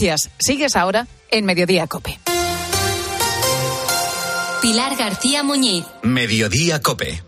Gracias. Sigues ahora en Mediodía Cope. Pilar García Muñiz. Mediodía Cope.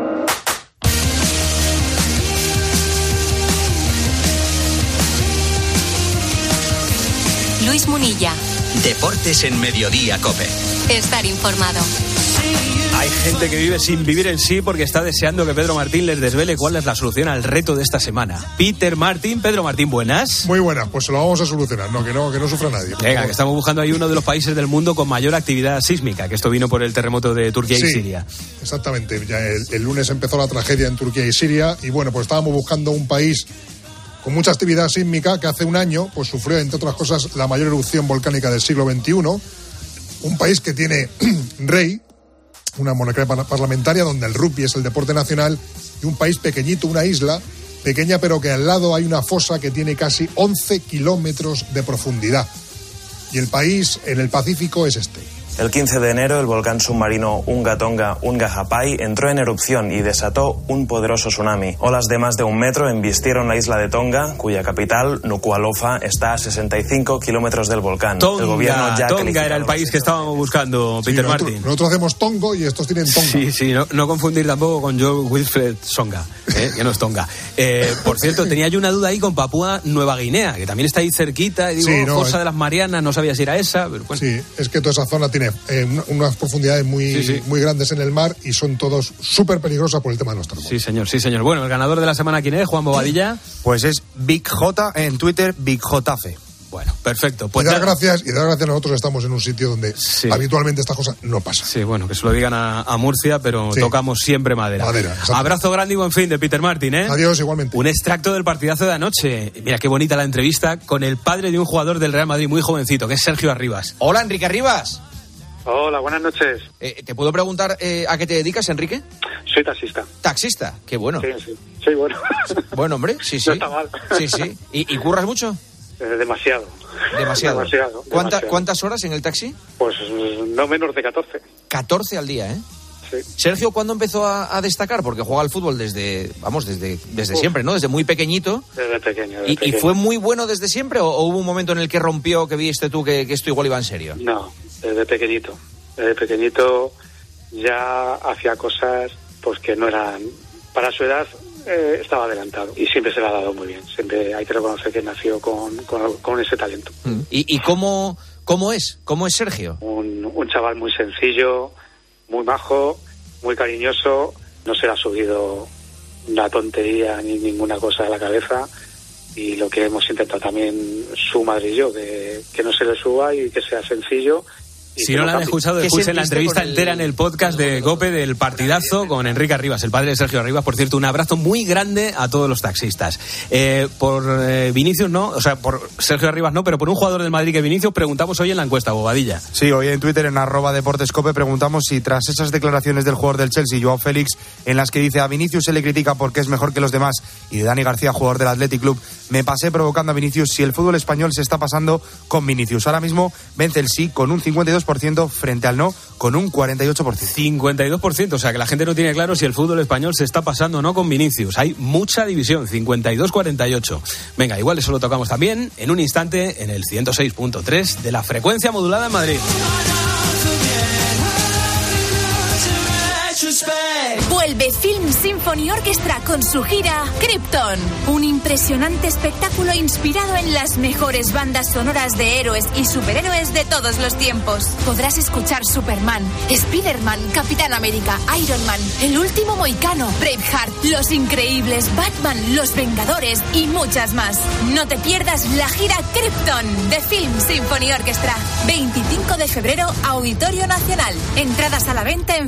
Luis Munilla. Deportes en Mediodía Cope. Estar informado. Hay gente que vive sin vivir en sí porque está deseando que Pedro Martín les desvele cuál es la solución al reto de esta semana. Peter Martín, Pedro Martín, buenas. Muy buenas, pues se lo vamos a solucionar, no, que no, que no sufra nadie. Venga, que estamos buscando ahí uno de los países del mundo con mayor actividad sísmica, que esto vino por el terremoto de Turquía y Siria. Exactamente, ya el, el lunes empezó la tragedia en Turquía y Siria y bueno, pues estábamos buscando un país con mucha actividad sísmica que hace un año pues sufrió, entre otras cosas, la mayor erupción volcánica del siglo XXI. Un país que tiene rey, una monarquía parlamentaria donde el rugby es el deporte nacional, y un país pequeñito, una isla pequeña, pero que al lado hay una fosa que tiene casi 11 kilómetros de profundidad. Y el país en el Pacífico es este. El 15 de enero, el volcán submarino Unga Tonga Unga Hapai entró en erupción y desató un poderoso tsunami. Olas de más de un metro embistieron la isla de Tonga, cuya capital, Nuku'alofa, está a 65 kilómetros del volcán. Tonga, el gobierno ya Tonga era el país que estábamos buscando, Peter sí, Martin. Nosotros, nosotros, hacemos Tongo y estos tienen Tonga. Sí, sí, no, no confundir tampoco con Joe Wilfred Songa, ¿eh? que no es Tonga. Eh, por cierto, tenía yo una duda ahí con Papúa Nueva Guinea, que también está ahí cerquita, y digo, sí, no, Fosa de las Marianas, no sabía si era esa. Pero bueno. Sí, es que toda esa zona tiene eh, unas profundidades muy, sí, sí. muy grandes en el mar y son todos súper peligrosas por el tema de los terremotos. Sí, señor, sí, señor. Bueno, el ganador de la semana, ¿quién es? Juan Bobadilla. Pues es Big J en Twitter, Big JF. Bueno, perfecto. Pues y dar gracias y dar gracias a nosotros estamos en un sitio donde sí. habitualmente estas cosas no pasan. Sí, bueno, que se lo digan a, a Murcia, pero sí. tocamos siempre madera. Madera. Abrazo grande y buen fin de Peter Martin, ¿eh? Adiós, igualmente. Un extracto del partidazo de anoche. Mira qué bonita la entrevista con el padre de un jugador del Real Madrid muy jovencito, que es Sergio Arribas. Hola, Enrique Arribas. Hola, buenas noches. Eh, ¿Te puedo preguntar eh, a qué te dedicas, Enrique? Soy taxista. ¿Taxista? Qué bueno. Sí, sí. Sí, bueno. Bueno, hombre, sí, sí. No está mal. Sí, sí. ¿Y, y curras mucho? Eh, demasiado. Demasiado. Demasiado. ¿Cuánta, demasiado. ¿Cuántas horas en el taxi? Pues no menos de 14. 14 al día, ¿eh? Sí. Sergio, ¿cuándo empezó a, a, destacar? Porque juega al fútbol desde, vamos, desde, desde siempre, ¿no? Desde muy pequeñito. Desde pequeño. Desde ¿Y, pequeño. ¿Y, fue muy bueno desde siempre o, o, hubo un momento en el que rompió, que viste tú que, que esto igual iba en serio? No, desde pequeñito. Desde pequeñito ya hacía cosas pues que no eran para su edad eh, estaba adelantado y siempre se le ha dado muy bien siempre hay que reconocer que nació con, con, con ese talento mm. ¿Y, y cómo, cómo es? ¿cómo es Sergio? Un, un, chaval muy sencillo muy majo muy cariñoso no se le ha subido una tontería ni ninguna cosa a la cabeza y lo que hemos intentado también su madre y yo que, que no se le suba y que sea sencillo si no la han escuchado, escuchen la entrevista el... entera en el podcast de Gope del partidazo con Enrique Arribas, el padre de Sergio Arribas. Por cierto, un abrazo muy grande a todos los taxistas. Eh, por eh, Vinicius no, o sea, por Sergio Arribas no, pero por un jugador del Madrid que Vinicius preguntamos hoy en la encuesta, Bobadilla. Sí, hoy en Twitter en arroba deportescope preguntamos si tras esas declaraciones del jugador del Chelsea, Joao Félix, en las que dice a Vinicius se le critica porque es mejor que los demás y de Dani García, jugador del Athletic Club, me pasé provocando a Vinicius si el fútbol español se está pasando con Vinicius. Ahora mismo vence el sí con un 52% frente al no con un 48%. 52%, o sea que la gente no tiene claro si el fútbol español se está pasando o no con Vinicius. Hay mucha división, 52-48. Venga, igual eso lo tocamos también en un instante en el 106.3 de la frecuencia modulada en Madrid. Vuelve Film Symphony Orchestra con su gira Krypton. Un impresionante espectáculo inspirado en las mejores bandas sonoras de héroes y superhéroes de todos los tiempos. Podrás escuchar Superman, Spider-Man, Capitán América, Iron Man, El último Moicano, Braveheart, Los Increíbles, Batman, Los Vengadores y muchas más. No te pierdas la gira Krypton de Film Symphony Orchestra. 25 de febrero, Auditorio Nacional. Entradas a la venta en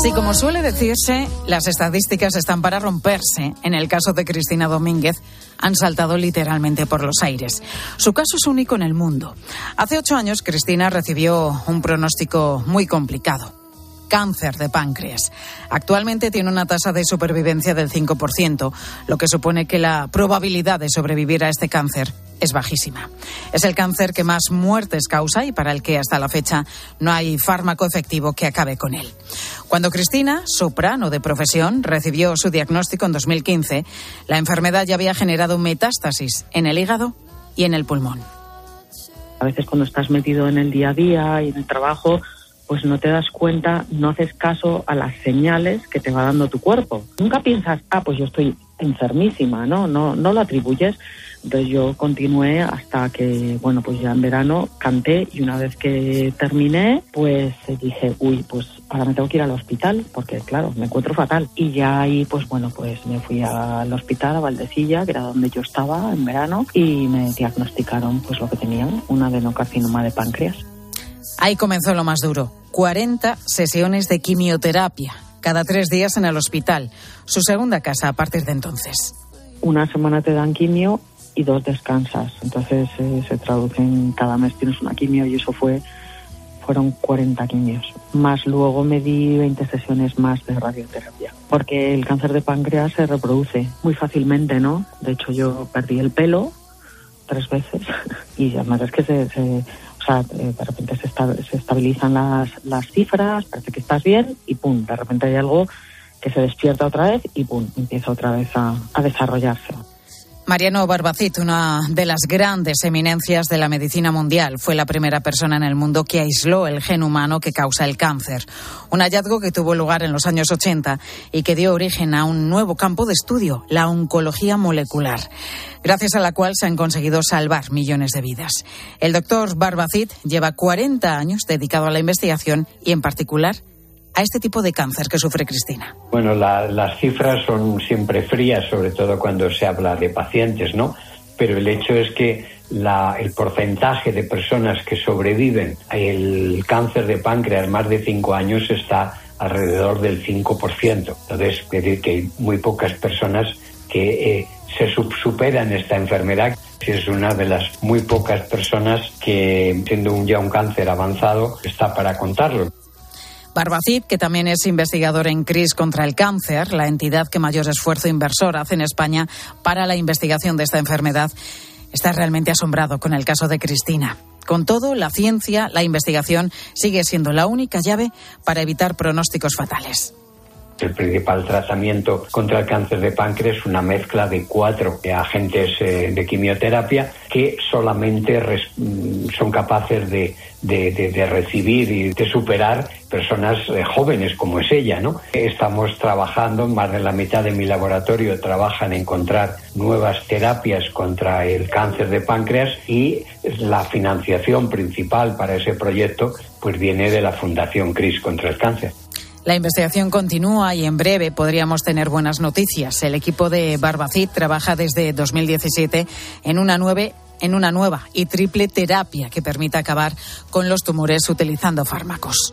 Sí, como suele decirse, las estadísticas están para romperse. En el caso de Cristina Domínguez, han saltado literalmente por los aires. Su caso es único en el mundo. Hace ocho años, Cristina recibió un pronóstico muy complicado cáncer de páncreas. Actualmente tiene una tasa de supervivencia del 5%, lo que supone que la probabilidad de sobrevivir a este cáncer es bajísima. Es el cáncer que más muertes causa y para el que hasta la fecha no hay fármaco efectivo que acabe con él. Cuando Cristina, soprano de profesión, recibió su diagnóstico en 2015, la enfermedad ya había generado metástasis en el hígado y en el pulmón. A veces cuando estás metido en el día a día y en el trabajo, pues no te das cuenta, no haces caso a las señales que te va dando tu cuerpo. Nunca piensas, ah, pues yo estoy enfermísima, ¿no? No, no lo atribuyes. Entonces yo continué hasta que, bueno, pues ya en verano canté y una vez que terminé, pues dije, uy, pues ahora me tengo que ir al hospital porque, claro, me encuentro fatal. Y ya ahí, pues bueno, pues me fui al hospital, a Valdecilla, que era donde yo estaba en verano, y me diagnosticaron pues lo que tenía, un adenocarcinoma de páncreas. Ahí comenzó lo más duro. 40 sesiones de quimioterapia, cada tres días en el hospital. Su segunda casa a partir de entonces. Una semana te dan quimio y dos descansas. Entonces eh, se traducen, cada mes tienes una quimio y eso fue fueron 40 quimios. Más luego me di 20 sesiones más de radioterapia. Porque el cáncer de páncreas se reproduce muy fácilmente, ¿no? De hecho, yo perdí el pelo tres veces y además es que se, sea, eh, de repente se, se estabilizan las, las cifras, parece que estás bien y pum, de repente hay algo que se despierta otra vez y pum, empieza otra vez a, a desarrollarse. Mariano Barbacit, una de las grandes eminencias de la medicina mundial, fue la primera persona en el mundo que aisló el gen humano que causa el cáncer. Un hallazgo que tuvo lugar en los años 80 y que dio origen a un nuevo campo de estudio, la oncología molecular, gracias a la cual se han conseguido salvar millones de vidas. El doctor Barbacit lleva 40 años dedicado a la investigación y, en particular, a este tipo de cáncer que sufre Cristina? Bueno, las cifras son siempre frías, sobre todo cuando se habla de pacientes, ¿no? Pero el hecho es que el porcentaje de personas que sobreviven al cáncer de páncreas más de cinco años está alrededor del 5%. Entonces, es decir que hay muy pocas personas que eh, se superan esta enfermedad. Es una de las muy pocas personas que, siendo ya un cáncer avanzado, está para contarlo. Barbacid, que también es investigador en CRIS contra el cáncer, la entidad que mayor esfuerzo inversor hace en España para la investigación de esta enfermedad, está realmente asombrado con el caso de Cristina. Con todo, la ciencia, la investigación sigue siendo la única llave para evitar pronósticos fatales. El principal tratamiento contra el cáncer de páncreas es una mezcla de cuatro agentes eh, de quimioterapia que solamente mm, son capaces de, recibir y de superar personas eh, jóvenes como es ella, ¿no? Estamos trabajando, más de la mitad de mi laboratorio trabaja en encontrar nuevas terapias contra el cáncer de páncreas y la financiación principal para ese proyecto pues viene de la Fundación CRIS contra el cáncer. La investigación continúa y en breve podríamos tener buenas noticias. El equipo de Barbacid trabaja desde 2017 en una en una nueva y triple terapia que permita acabar con los tumores utilizando fármacos.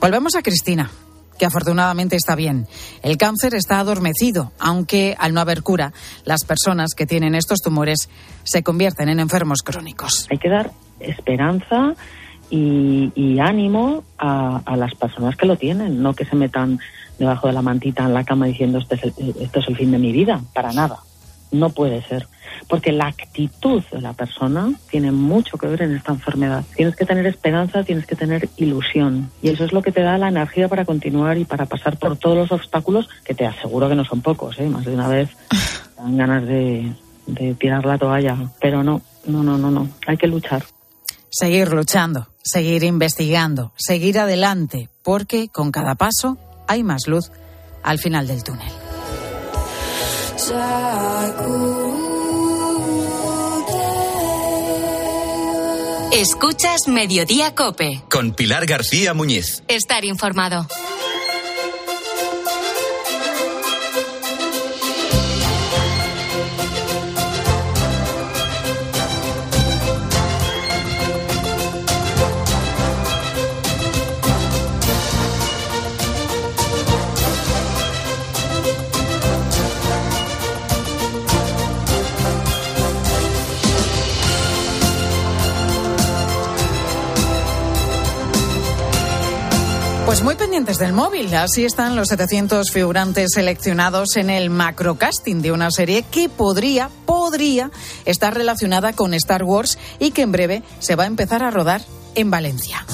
Volvemos a Cristina, que afortunadamente está bien. El cáncer está adormecido, aunque al no haber cura, las personas que tienen estos tumores se convierten en enfermos crónicos. Hay que dar esperanza y, ánimo a, las personas que lo tienen, no que se metan debajo de la mantita en la cama diciendo este es esto es el fin de mi vida, para nada. No puede ser, porque la actitud de la persona tiene mucho que ver en esta enfermedad. Tienes que tener esperanza, tienes que tener ilusión, y eso es lo que te da la energía para continuar y para pasar por todos los obstáculos, que te aseguro que no son pocos, ¿eh? más de una vez dan ganas de, de tirar la toalla, pero no, no, no, no, no, hay que luchar. Seguir luchando seguir investigando, seguir adelante, porque con cada paso hay más luz al final del túnel. Escuchas Mediodía Cope. Con Pilar García Muñiz. Estar informado. Del móvil. Así están los 700 figurantes seleccionados en el macrocasting de una serie que podría, podría estar relacionada con Star Wars y que en breve se va a empezar a rodar en Valencia.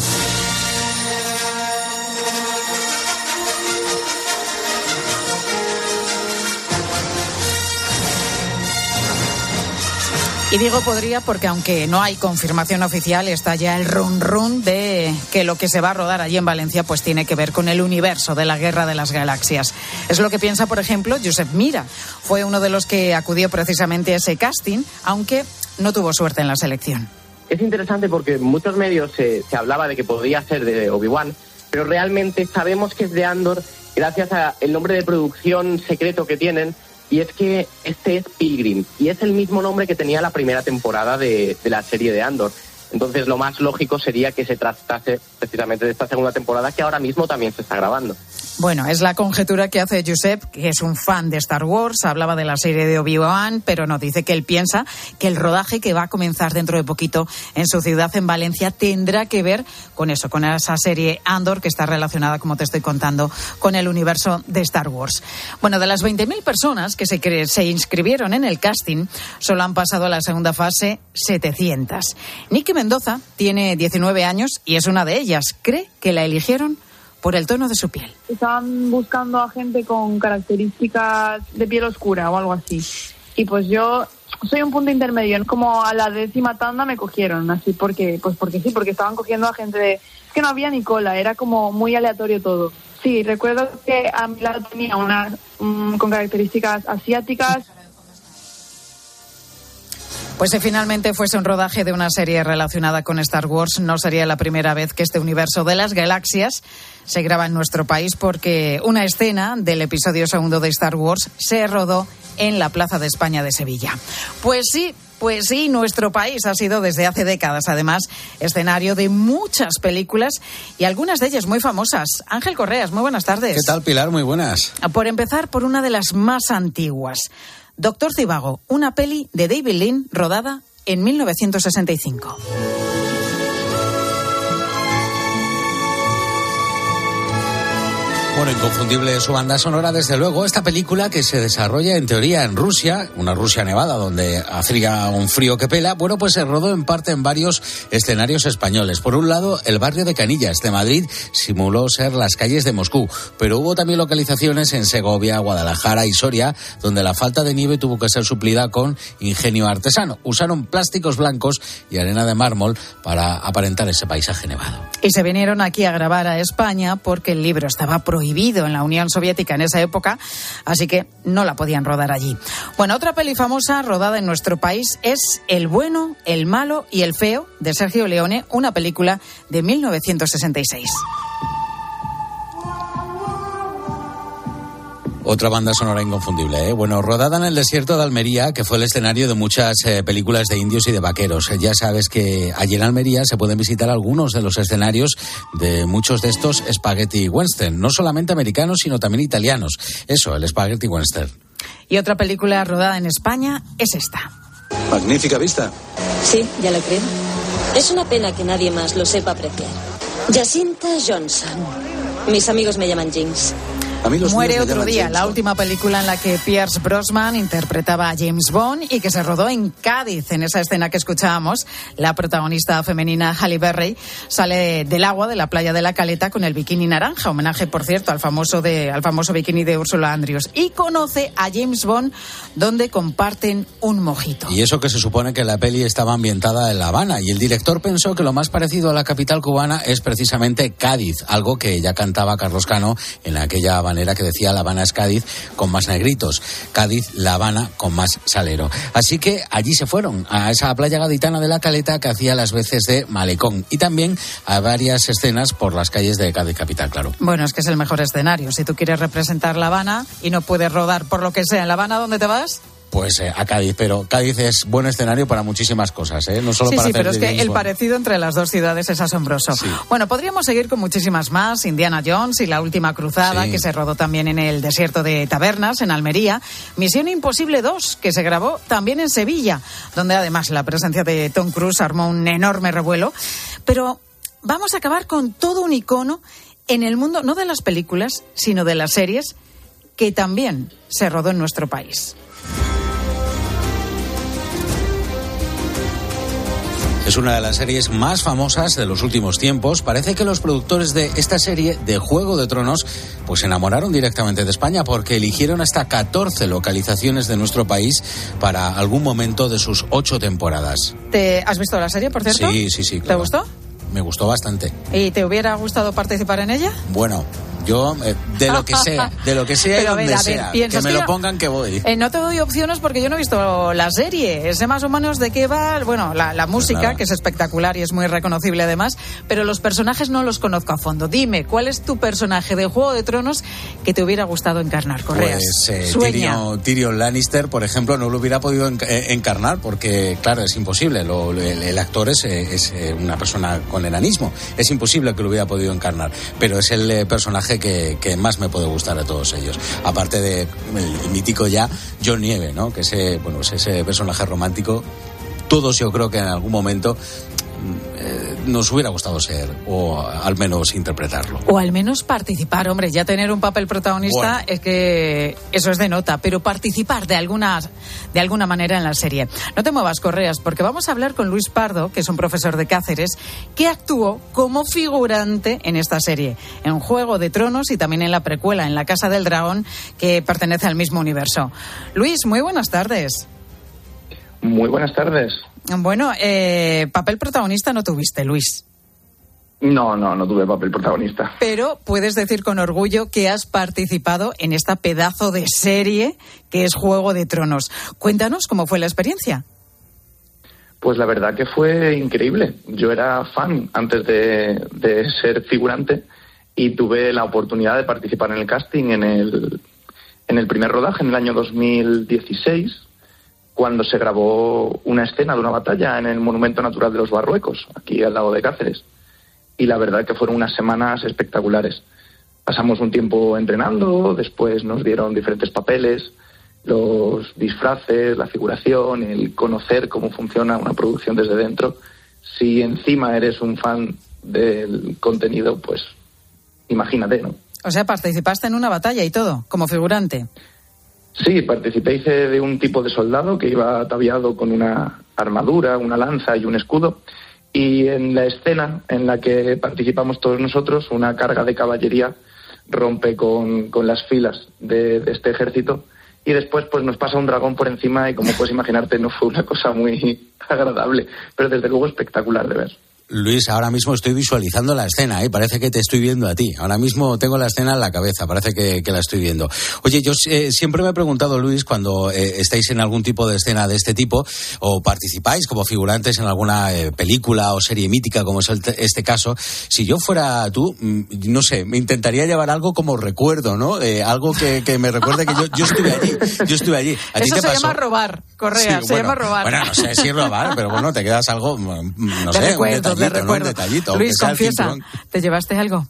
Y digo podría porque aunque no hay confirmación oficial, está ya el run run de que lo que se va a rodar allí en Valencia pues tiene que ver con el universo de la Guerra de las Galaxias. Es lo que piensa, por ejemplo, Josep Mira. Fue uno de los que acudió precisamente a ese casting, aunque no tuvo suerte en la selección. Es interesante porque en muchos medios se, se hablaba de que podría ser de Obi-Wan, pero realmente sabemos que es de Andor gracias al nombre de producción secreto que tienen y es que este es Pilgrim y es el mismo nombre que tenía la primera temporada de, de la serie de Andor. Entonces lo más lógico sería que se tratase precisamente de esta segunda temporada que ahora mismo también se está grabando. Bueno, es la conjetura que hace Josep, que es un fan de Star Wars, hablaba de la serie de Obi-Wan, pero nos dice que él piensa que el rodaje que va a comenzar dentro de poquito en su ciudad, en Valencia, tendrá que ver con eso, con esa serie Andor que está relacionada, como te estoy contando, con el universo de Star Wars. Bueno, de las 20.000 personas que se, se inscribieron en el casting, solo han pasado a la segunda fase 700. Nicky Mendoza tiene 19 años y es una de ellas. Cree que la eligieron por el tono de su piel. Estaban buscando a gente con características de piel oscura o algo así. Y pues yo soy un punto intermedio. Como a la décima tanda me cogieron, así porque, pues porque sí, porque estaban cogiendo a gente de... Es que no había ni cola, era como muy aleatorio todo. Sí, recuerdo que a mi lado tenía una mm, con características asiáticas, Pues si finalmente fuese un rodaje de una serie relacionada con Star Wars, no sería la primera vez que este universo de las galaxias se graba en nuestro país porque una escena del episodio segundo de Star Wars se rodó en la Plaza de España de Sevilla. Pues sí, pues sí, nuestro país ha sido desde hace décadas, además, escenario de muchas películas y algunas de ellas muy famosas. Ángel Correas, muy buenas tardes. ¿Qué tal, Pilar? Muy buenas. Por empezar, por una de las más antiguas. Doctor Cibago, una peli de David Lynn rodada en 1965. Bueno, inconfundible su banda sonora, desde luego. Esta película que se desarrolla en teoría en Rusia, una Rusia nevada donde hacía un frío que pela, bueno, pues se rodó en parte en varios escenarios españoles. Por un lado, el barrio de Canillas de Madrid simuló ser las calles de Moscú, pero hubo también localizaciones en Segovia, Guadalajara y Soria, donde la falta de nieve tuvo que ser suplida con ingenio artesano. Usaron plásticos blancos y arena de mármol para aparentar ese paisaje nevado. Y se vinieron aquí a grabar a España porque el libro estaba prohibido en la Unión Soviética en esa época, así que no la podían rodar allí. Bueno, otra peli famosa rodada en nuestro país es El bueno, el malo y el feo de Sergio Leone, una película de 1966. Otra banda sonora inconfundible, ¿eh? Bueno, rodada en el desierto de Almería, que fue el escenario de muchas eh, películas de indios y de vaqueros. Ya sabes que allí en Almería se pueden visitar algunos de los escenarios de muchos de estos spaghetti western, no solamente americanos, sino también italianos. Eso, el spaghetti western. Y otra película rodada en España es esta. Magnífica vista. Sí, ya lo creo. Es una pena que nadie más lo sepa apreciar. Jacinta Johnson. Mis amigos me llaman Jinx. Muere otro día, la última película en la que Pierce Brosnan interpretaba a James Bond y que se rodó en Cádiz. En esa escena que escuchábamos, la protagonista femenina Halle Berry sale del agua de la playa de la Caleta con el bikini naranja, homenaje, por cierto, al famoso, de, al famoso bikini de Ursula Andrews. Y conoce a James Bond, donde comparten un mojito. Y eso que se supone que la peli estaba ambientada en La Habana. Y el director pensó que lo más parecido a la capital cubana es precisamente Cádiz, algo que ya cantaba Carlos Cano en aquella manera que decía La Habana es Cádiz con más negritos, Cádiz, La Habana con más salero. Así que allí se fueron, a esa playa gaditana de la Caleta que hacía las veces de malecón y también a varias escenas por las calles de Cádiz capital, claro. Bueno, es que es el mejor escenario. Si tú quieres representar La Habana y no puedes rodar por lo que sea en La Habana, ¿dónde te vas? Pues eh, a Cádiz, pero Cádiz es buen escenario para muchísimas cosas, ¿eh? No solo sí, para sí, pero es que el parecido entre las dos ciudades es asombroso. Bueno, podríamos seguir con muchísimas más. Indiana Jones y la última cruzada, Sí. que se rodó también en el desierto de Tabernas, en Almería. Misión Imposible 2, que se grabó también en Sevilla, donde además la presencia de Tom Cruise armó un enorme revuelo. Pero vamos a acabar con todo un icono en el mundo, no de las películas, sino de las series, que también se rodó en nuestro país. Es una de las series más famosas de los últimos tiempos. Parece que los productores de esta serie de Juego de Tronos pues se enamoraron directamente de España porque eligieron hasta 14 localizaciones de nuestro país para algún momento de sus ocho temporadas. ¿Te has visto la serie, por cierto? Sí, sí, sí. ¿Te gustó? Me gustó bastante. ¿Y te hubiera gustado participar en ella? Bueno, yo eh, de lo que sea, de lo que sea y ver, donde ver, sea, que piensas me que lo pongan que voy. Eh, no te doy opciones porque yo no he visto la serie. Sé más o menos de qué va, bueno, la, la música, Pues nada. que es espectacular y es muy reconocible además, pero los personajes no los conozco a fondo. Dime, ¿cuál es tu personaje de Juego de Tronos que te hubiera gustado encarnar, Correas? Pues eh. Tyrion, Tyrion Lannister, por ejemplo, no lo hubiera podido enc- eh, encarnar porque, claro, es imposible. Lo- lo- el, el actor es, es, una persona con enanismo. Es imposible que lo hubiera podido encarnar. Pero es el eh, que, más me puede gustar de todos ellos. Aparte de mítico ya John Nieve, ¿no? Que ese, bueno, es ese personaje romántico. Todos yo creo que en algún momento eh, nos hubiera gustado ser o al menos interpretarlo. O al menos participar, hombre, ya tener un papel protagonista Bueno. es que eso es de nota, pero participar de alguna, de alguna manera en la serie. No te muevas, Correas, porque vamos a hablar con Luis Pardo, que es un profesor de Cáceres, que actuó como figurante en esta serie, en Juego de Tronos y también en la precuela, en La Casa del Dragón, que pertenece al mismo universo. Luis, muy buenas tardes. Muy buenas tardes. Bueno, eh, papel protagonista no tuviste, Luis. No, no, no tuve papel protagonista. pero puedes decir con orgullo que has participado en esta pedazo de serie que es Juego de Tronos. Cuéntanos cómo fue la experiencia. Pues la verdad que fue increíble. Yo era fan antes de, de ser figurante y tuve la oportunidad de participar en el casting en el, en el primer rodaje, en el año 2016, cuando se grabó una escena de una batalla en el Monumento Natural de los Barruecos, aquí al lado de Cáceres. Y la verdad que fueron unas semanas espectaculares. Pasamos un tiempo entrenando, después nos dieron diferentes papeles, los disfraces, la figuración, el conocer cómo funciona una producción desde dentro. Si encima eres un fan del contenido, pues imagínate, ¿no? O sea, participaste en una batalla y todo, como figurante. Sí, participé, hice de un tipo de soldado que iba ataviado con una armadura, una lanza y un escudo. Y en la escena en la que participamos todos nosotros, una carga de caballería rompe con, con las filas de, de este ejército y después pues nos pasa un dragón por encima y como puedes imaginarte no fue una cosa muy agradable, pero desde luego espectacular de ver. Luis, ahora mismo estoy visualizando la escena, ¿eh? parece que te estoy viendo a ti. Ahora mismo tengo la escena en la cabeza, parece que, que la estoy viendo. Oye, yo eh, siempre me he preguntado, Luis, cuando eh, estáis en algún tipo de escena de este tipo o participáis como figurantes en alguna eh, película o serie mítica, como es el te- este caso, si yo fuera tú, mm, no sé, me intentaría llevar algo como recuerdo, ¿no? Eh, algo que, que me recuerde que yo, yo estuve allí, yo estuve allí. ¿A ti Eso te se pasó? llama robar, Correa, Sí, se bueno, llama robar. Bueno, no sé si robar, pero bueno, te quedas algo, mm, no de sé, recuerdo, recuerdo. Luis, confiesa. ¿te llevaste algo?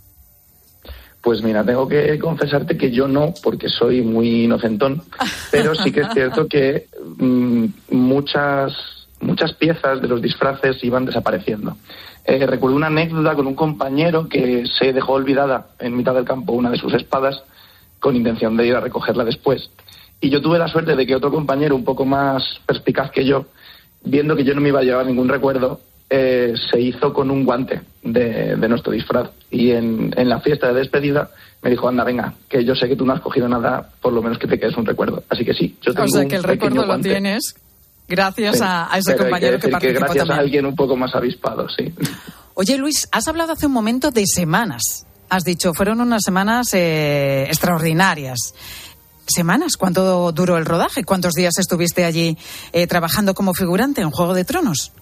Pues mira, tengo que confesarte que yo no, porque soy muy inocentón, pero sí que es cierto que mm, muchas, muchas piezas de los disfraces iban desapareciendo. Eh, recuerdo una anécdota con un compañero que se dejó olvidada en mitad del campo una de sus espadas con intención de ir a recogerla después. Y yo tuve la suerte de que otro compañero un poco más perspicaz que yo, viendo que yo no me iba a llevar ningún recuerdo, eh, se hizo con un guante de, nuestro disfraz. Y en, la fiesta de despedida me dijo, anda, venga, que yo sé que tú no has cogido nada, por lo menos que te quedes un recuerdo. Así que sí, yo tengo O sea, que el recuerdo lo tienes gracias a, ese compañero que, participó que gracias a alguien un poco más avispado, sí. Oye, Luis, has hablado hace un momento de semanas. Has dicho, fueron unas semanas eh, extraordinarias semanas. ¿Cuánto duró el rodaje? ¿Cuántos días estuviste allí eh, trabajando como figurante en Juego de Tronos?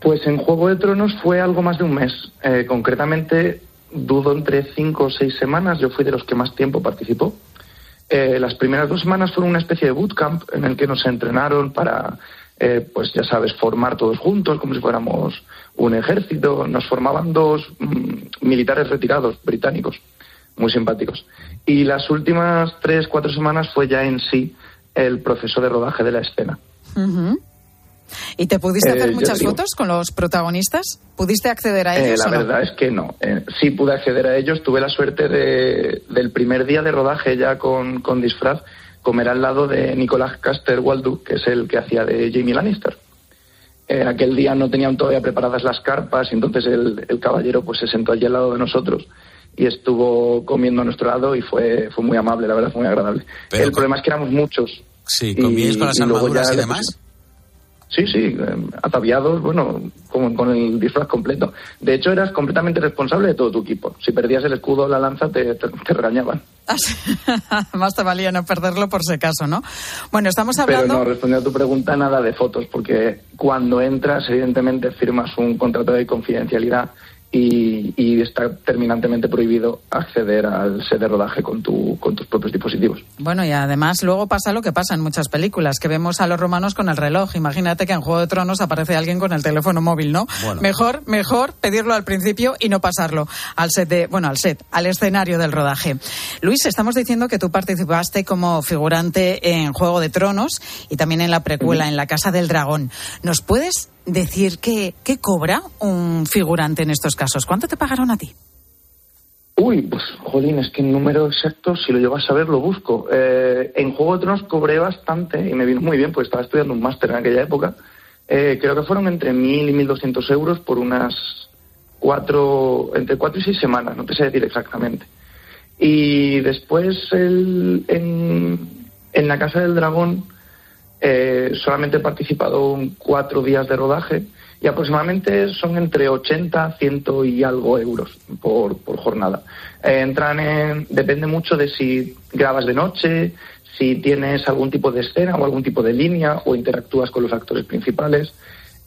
Pues en Juego de Tronos fue algo más de un mes. Eh, concretamente, dudo entre cinco o seis semanas. Yo fui de los que más tiempo participó. Eh, las primeras dos semanas fueron una especie de bootcamp en el que nos entrenaron para, eh, pues ya sabes, formar todos juntos, como si fuéramos un ejército. Nos formaban dos mm, militares retirados británicos, muy simpáticos. Y las últimas tres, cuatro semanas fue ya en sí el proceso de rodaje de la escena. ¿Y te pudiste hacer eh, muchas fotos con los protagonistas? ¿Pudiste acceder a eh, ellos? la verdad es que no. Eh, sí pude acceder a ellos. Tuve la suerte de, del primer día de rodaje ya con, con disfraz comer al lado de Nicolás Caster Waldu, que es el que hacía de Jamie Lannister. aquel día no tenían todavía preparadas las carpas y entonces el, el, caballero pues se sentó allí al lado de nosotros y estuvo comiendo a nuestro lado y fue, fue muy amable, la verdad, fue muy agradable. el problema es que éramos muchos. Sí, comíais con las armaduras y demás. Sí, sí, eh, ataviados, bueno, con, con, el disfraz completo. De hecho, eras completamente responsable de todo tu equipo. Si perdías el escudo o la lanza, te, te, regañaban. Más te valía no perderlo por si acaso, ¿no? Bueno, estamos hablando... Pero no, respondiendo a tu pregunta, nada de fotos, porque cuando entras, evidentemente, firmas un contrato de confidencialidad y, está terminantemente prohibido acceder al set de rodaje con, tu, con tus propios dispositivos. Bueno, y además luego pasa lo que pasa en muchas películas, que vemos a los romanos con el reloj. Imagínate que en Juego de Tronos aparece alguien con el teléfono móvil, ¿no? Mejor, mejor pedirlo al principio y no pasarlo al set de, bueno, al set, al escenario del rodaje. Luis, estamos diciendo que tú participaste como figurante en Juego de Tronos y también en la precuela, en La Casa del Dragón. ¿Nos puedes decir qué, qué cobra un figurante en estos casos? ¿Cuánto te pagaron a ti? Uy, pues, jolín, es que el número exacto, si lo llego a saber, lo busco. Eh, en Juego de Tronos cobré bastante y me vino muy bien, pues estaba estudiando un máster en aquella época. Eh, creo que fueron entre 1.000 y 1.200 euros por unas cuatro, entre cuatro y seis semanas, no te sé decir exactamente. Y después el, en, en la Casa del Dragón eh, solamente he participado en cuatro días de rodaje y aproximadamente son entre 80, 100 y algo euros por, jornada. Eh, entran en, depende mucho de si grabas de noche, si tienes algún tipo de escena o algún tipo de línea o interactúas con los actores principales.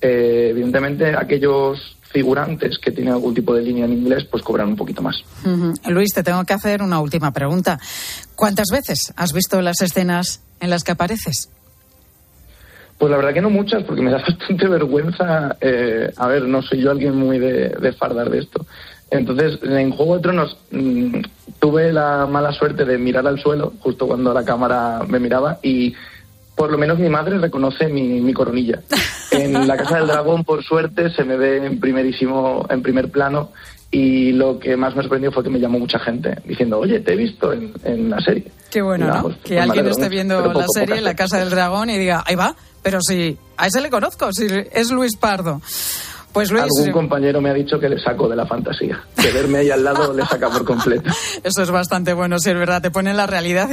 Eh, evidentemente, aquellos figurantes que tienen algún tipo de línea en inglés, pues cobran un poquito más. Luis, te tengo que hacer una última pregunta. ¿Cuántas veces has visto las escenas en las que apareces? Pues la verdad que no muchas, porque me da bastante vergüenza. Eh, a ver, no soy yo alguien muy de, de fardar de esto. Entonces, en Juego de Tronos mm, tuve la mala suerte de mirar al suelo justo cuando la cámara me miraba y por lo menos mi madre reconoce mi, mi coronilla. En la Casa del Dragón, por suerte, se me ve en primerísimo, en primer plano y lo que más me sorprendió fue que me llamó mucha gente diciendo, oye, te he visto en, en la serie. Qué bueno, ¿no? Pues, que pues alguien esté viendo la serie, La Casa del Dragón, y diga, ahí va, pero si a ese le conozco, si es Luis Pardo. Pues Luis, Algún compañero me ha dicho que le saco de la fantasía. Que verme ahí al lado le saca por completo. Eso es bastante bueno, si es verdad. Te pone en la realidad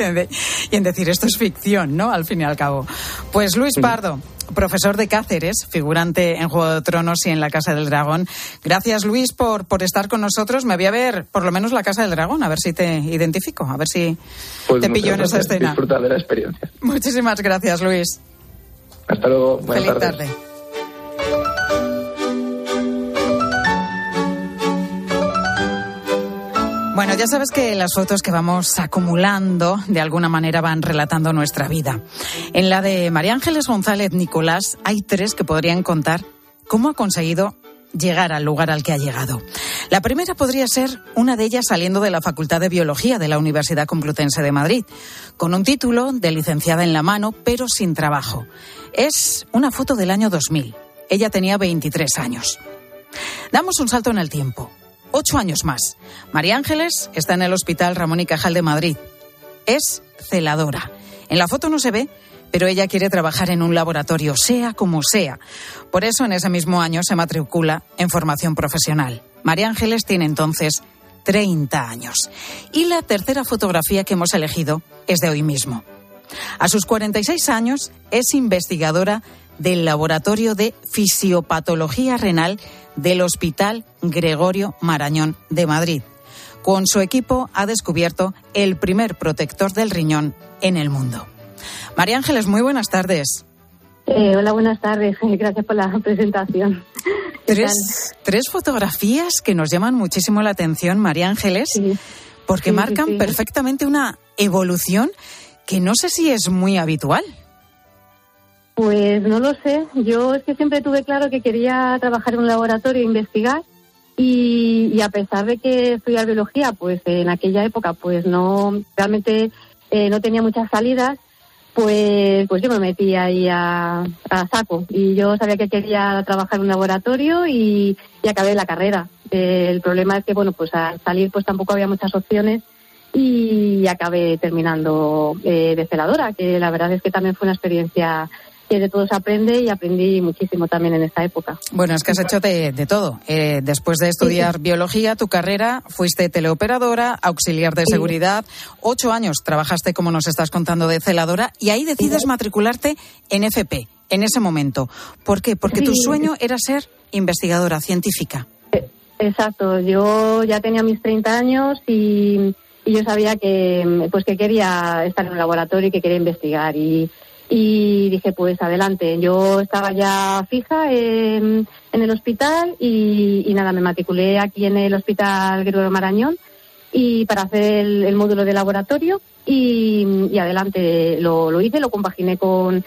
y en, decir esto es ficción, ¿no? Al fin y al cabo. Pues Luis Pardo, profesor de Cáceres, figurante en Juego de Tronos y en La Casa del Dragón. Gracias, Luis, por, por estar con nosotros. Me voy a ver por lo menos La Casa del Dragón, a ver si te identifico, a ver si pues te pillo en esa escena. Disfruta de la experiencia. Muchísimas gracias, Luis. Hasta luego. Buenas Feliz tarde. Bueno, ya sabes que las fotos que vamos acumulando de alguna manera van relatando nuestra vida. En la de María Ángeles González Nicolás hay tres que podrían contar cómo ha conseguido llegar al lugar al que ha llegado. La primera podría ser una de ellas saliendo de la Facultad de Biología de la Universidad Complutense de Madrid, con un título de licenciada en la mano, pero sin trabajo. Es una foto del año 2000. Ella tenía 23 años. Damos un salto en el tiempo. Ocho años más. María Ángeles está en el Hospital Ramón y Cajal de Madrid. es celadora. En la foto no se ve, pero ella quiere trabajar en un laboratorio, sea como sea. Por eso en ese mismo año se matricula en formación profesional. María Ángeles tiene entonces 30 años. Y la tercera fotografía que hemos elegido es de hoy mismo. A sus 46 años es investigadora del Laboratorio de Fisiopatología Renal del Hospital Gregorio Marañón de Madrid. Con su equipo ha descubierto el primer protector del riñón en el mundo. María Ángeles, muy buenas tardes. Eh, hola, buenas tardes. Gracias por la presentación. Tres, tres, fotografías que nos llaman muchísimo la atención, María Ángeles, porque marcan perfectamente una evolución que no sé si es muy habitual. Pues no lo sé. Yo es que siempre tuve claro que quería trabajar en un laboratorio e investigar. Y, a pesar de que estudiar biología, pues en aquella época, pues no, realmente eh, no tenía muchas salidas, pues, pues yo me metí ahí a, saco. Y yo sabía que quería trabajar en un laboratorio y, acabé la carrera. El problema es que, bueno, pues al salir pues tampoco había muchas opciones y acabé terminando eh, de celadora, que la verdad es que también fue una experiencia que de todo se aprende y aprendí muchísimo también en esta época. Bueno, es que has hecho de, todo. Eh, después de estudiar biología, tu carrera, fuiste teleoperadora, auxiliar de seguridad, ocho años trabajaste, como nos estás contando, de celadora y ahí decides matricularte en FP, en ese momento. ¿Por qué? Porque tu sueño era ser investigadora científica. Eh, exacto, yo ya tenía mis 30 años y, y yo sabía que, pues, que quería estar en un laboratorio y que quería investigar. Y, y dije, pues adelante. Yo estaba ya fija en, el hospital y, nada, me matriculé aquí en el Hospital Gregorio Marañón y para hacer el, módulo de laboratorio y, adelante lo, lo hice, lo compaginé con,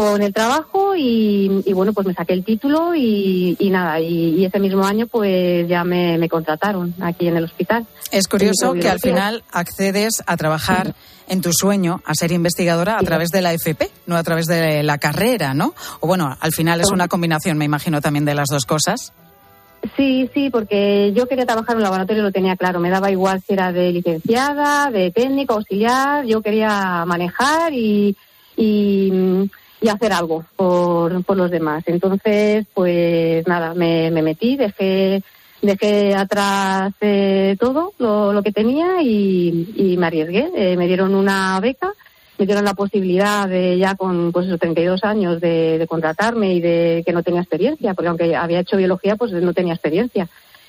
con el trabajo y, bueno, pues me saqué el título y, nada, y, ese mismo año pues ya me, contrataron aquí en el hospital. Es curioso que al final accedes a trabajar en tu sueño, a ser investigadora a través de la FP, no a través de la carrera, ¿no? O bueno, al final es una combinación, me imagino, también de las dos cosas. Sí, sí, porque yo quería trabajar en un laboratorio, lo tenía claro. Me daba igual si era de licenciada, de técnico, auxiliar. Yo quería manejar y, y y hacer algo por, por los demás. Entonces, pues nada, me, me metí, dejé, dejé atrás eh, todo lo, lo, que tenía y, y me arriesgué. Eh, me dieron una beca, me dieron la posibilidad de ya con pues esos 32 años de, de contratarme y de que no tenía experiencia, porque aunque había hecho biología, pues no tenía experiencia.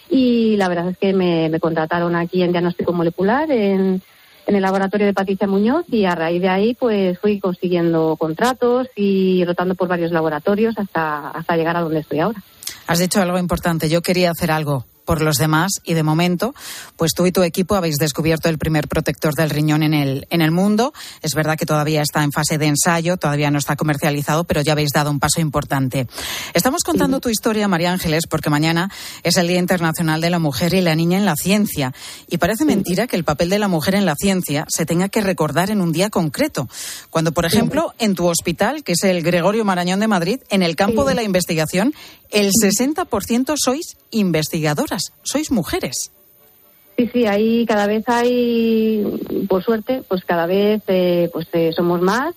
Y la verdad es que me, me contrataron aquí en diagnóstico molecular en en el laboratorio de Patricia Muñoz y a raíz de ahí pues fui consiguiendo contratos y rotando por varios laboratorios hasta, hasta llegar a donde estoy ahora. Has dicho algo importante. Yo quería hacer algo por los demás y de momento, pues tú y tu equipo habéis descubierto el primer protector del riñón en el, en el mundo. Es verdad que todavía está en fase de ensayo, todavía no está comercializado, pero ya habéis dado un paso importante. Estamos contando tu historia, María Ángeles, porque mañana es el Día Internacional de la Mujer y la Niña en la Ciencia. Y parece mentira que el papel de la mujer en la ciencia se tenga que recordar en un día concreto. Cuando, por ejemplo, en tu hospital, que es el Gregorio Marañón de Madrid, en el campo de la investigación, el 60% sois investigadoras, sois mujeres. Sí, sí, ahí cada vez hay, por suerte, pues cada vez eh, pues eh, somos más.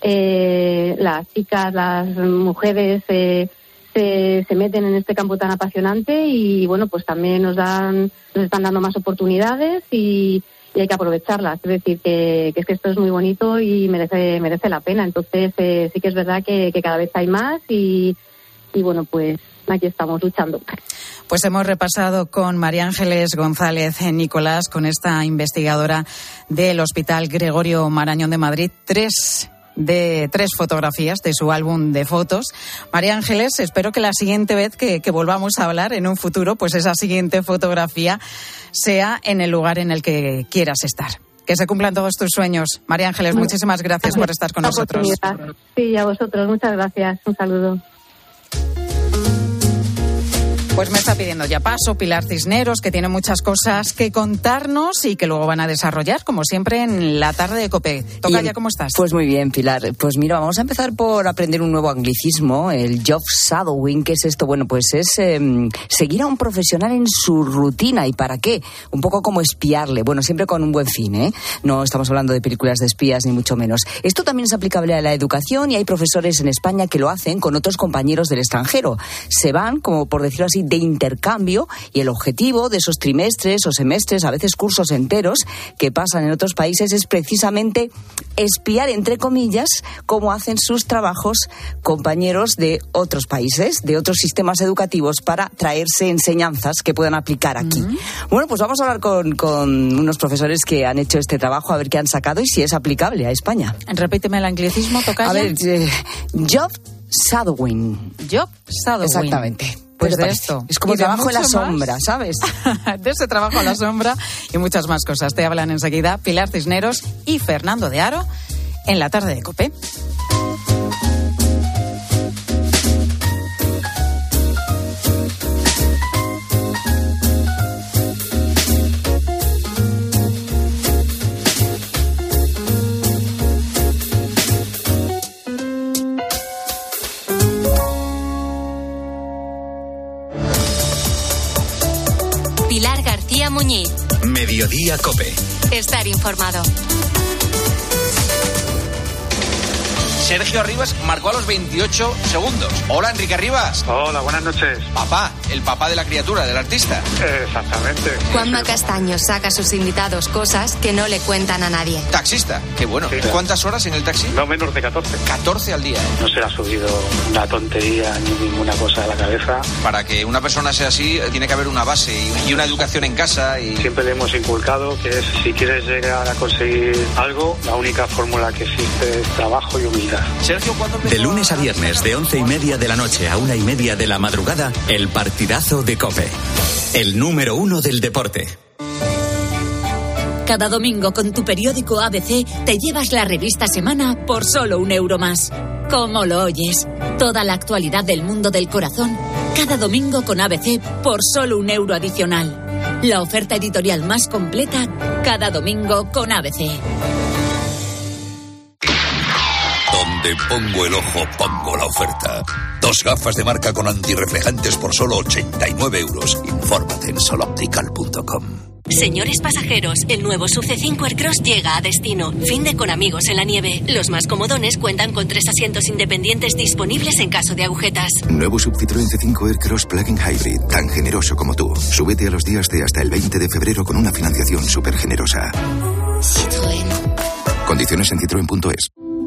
Eh, las chicas, las mujeres se, se, meten en este campo tan apasionante y bueno, pues también nos dan, nos están dando más oportunidades y, hay que aprovecharlas. Es decir, que, es que esto es muy bonito y merece, merece la pena. Entonces sí que es verdad que, que cada vez hay más y, y bueno, pues aquí estamos luchando. Pues hemos repasado con María Ángeles González Nicolás, con esta investigadora del Hospital Gregorio Marañón de Madrid, tres de tres fotografías de su álbum de fotos. María Ángeles, espero que la siguiente vez que, que, volvamos a hablar en un futuro, pues esa siguiente fotografía sea en el lugar en el que quieras estar. Que se cumplan todos tus sueños. María Ángeles, muchísimas gracias por estar con nosotros. Sí, a vosotros. Muchas gracias. Un saludo. Pues me está pidiendo ya paso Pilar Cisneros, que tiene muchas cosas que contarnos y que luego van a desarrollar, como siempre, en la tarde de COPE. Toca ya, ¿cómo estás? Pues muy bien, Pilar. Pues mira, vamos a empezar por aprender un nuevo anglicismo, el job shadowing. ¿Qué es esto? Bueno, pues es em, seguir a un profesional en su rutina. ¿Y para qué? Un poco como espiarle. Bueno, siempre con un buen fin, ¿eh? No estamos hablando de películas de espías, ni mucho menos. Esto también es aplicable a la educación y hay profesores en España que lo hacen con otros compañeros del extranjero. Se van, como por decirlo así, de intercambio y el objetivo de esos trimestres o semestres, a veces cursos enteros que pasan en otros países es precisamente espiar, entre comillas, cómo hacen sus trabajos compañeros de otros países, de otros sistemas educativos para traerse enseñanzas que puedan aplicar aquí. Bueno, pues vamos a hablar con, con unos profesores que han hecho este trabajo, a ver qué han sacado y si es aplicable a España. Repíteme el anglicismo, toca. A ver, eh, job shadowing. Job shadowing. Exactamente. Pues ¿Qué te de esto. Es como trabajo en la más. sombra, ¿sabes? de ese trabajo a la sombra y muchas más cosas. Te hablan enseguida Pilar Cisneros y Fernando de Aro en la tarde de COPE. García Muñiz. Mediodía Cope. Estar informado. Sergio Arribas marcó a los 28 segundos. Hola, Enrique Arribas. Hola, buenas noches. Papá, el papá de la criatura, del artista. Exactamente. Juanma Castaño saca a sus invitados cosas que no le cuentan a nadie. Taxista, qué bueno. Sí. ¿Cuántas horas en el taxi? No menos de 14. 14 al día. ¿eh? No se le ha subido una tontería ni ninguna cosa a la cabeza. Para que una persona sea así, eh, tiene que haber una base y y una educación en casa. Y... Siempre le hemos inculcado que es, si quieres llegar a conseguir algo, la única fórmula que existe es trabajo y humildad. Sergio, ¿cuándo De lunes a viernes, de once y media de la noche a una y media de la madrugada, el partidazo de Cope. El número uno del deporte. Cada domingo con tu periódico ABC te llevas la revista Semana por solo un euro más. ¿Cómo lo oyes? Toda la actualidad del mundo del corazón, cada domingo con ABC por solo un euro adicional. La oferta editorial más completa, cada domingo con ABC. Donde pongo el ojo, pongo la oferta. Dos gafas de marca con antirreflejantes por solo 89 euros. Infórmate en soloptical.com. Señores pasajeros, el nuevo Sub C5 Aircross llega a destino. Fin de con amigos en la nieve. Los más comodones cuentan con tres asientos independientes disponibles en caso de agujetas. Nuevo Sub Citroën C5 Aircross Plug-in Hybrid, tan generoso como tú. Súbete a los días de hasta el 20 de febrero con una financiación súper generosa. Condiciones en citroen.es.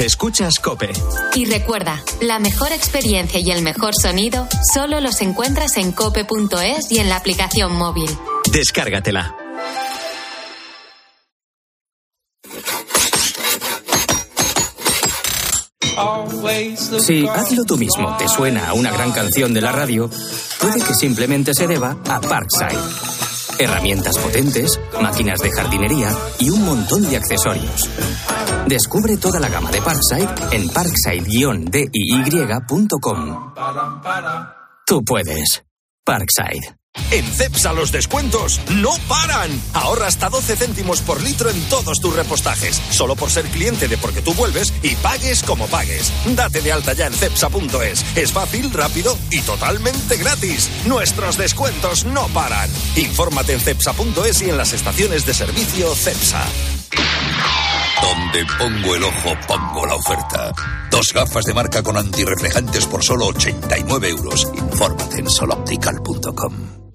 Escuchas Cope. Y recuerda, la mejor experiencia y el mejor sonido solo los encuentras en cope.es y en la aplicación móvil. Descárgatela. Si hazlo tú mismo te suena a una gran canción de la radio, puede que simplemente se deba a Parkside. Herramientas potentes, máquinas de jardinería y un montón de accesorios. Descubre toda la gama de Parkside en parkside-diy.com. Tú puedes. Parkside. En Cepsa los descuentos no paran. Ahorra hasta 12 céntimos por litro en todos tus repostajes. Solo por ser cliente de Porque tú vuelves y pagues como pagues. Date de alta ya en cepsa.es. Es fácil, rápido y totalmente gratis. Nuestros descuentos no paran. Infórmate en cepsa.es y en las estaciones de servicio Cepsa. Donde pongo el ojo, pongo la oferta. Dos gafas de marca con antirreflejantes por solo 89 euros. Infórmate en soloptical.com.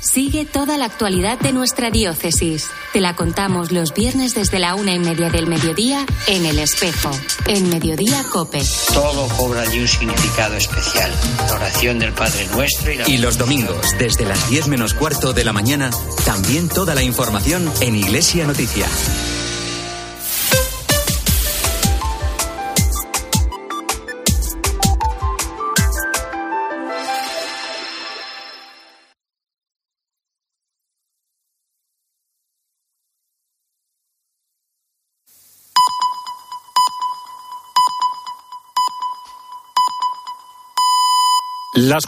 Sigue toda la actualidad de nuestra diócesis. Te la contamos los viernes desde la una y media del mediodía en El Espejo, en Mediodía Cope. Todo cobra allí un significado especial. La oración del Padre Nuestro y la... Y los domingos, desde las 10 menos cuarto de la mañana, también toda la información en Iglesia Noticia. Las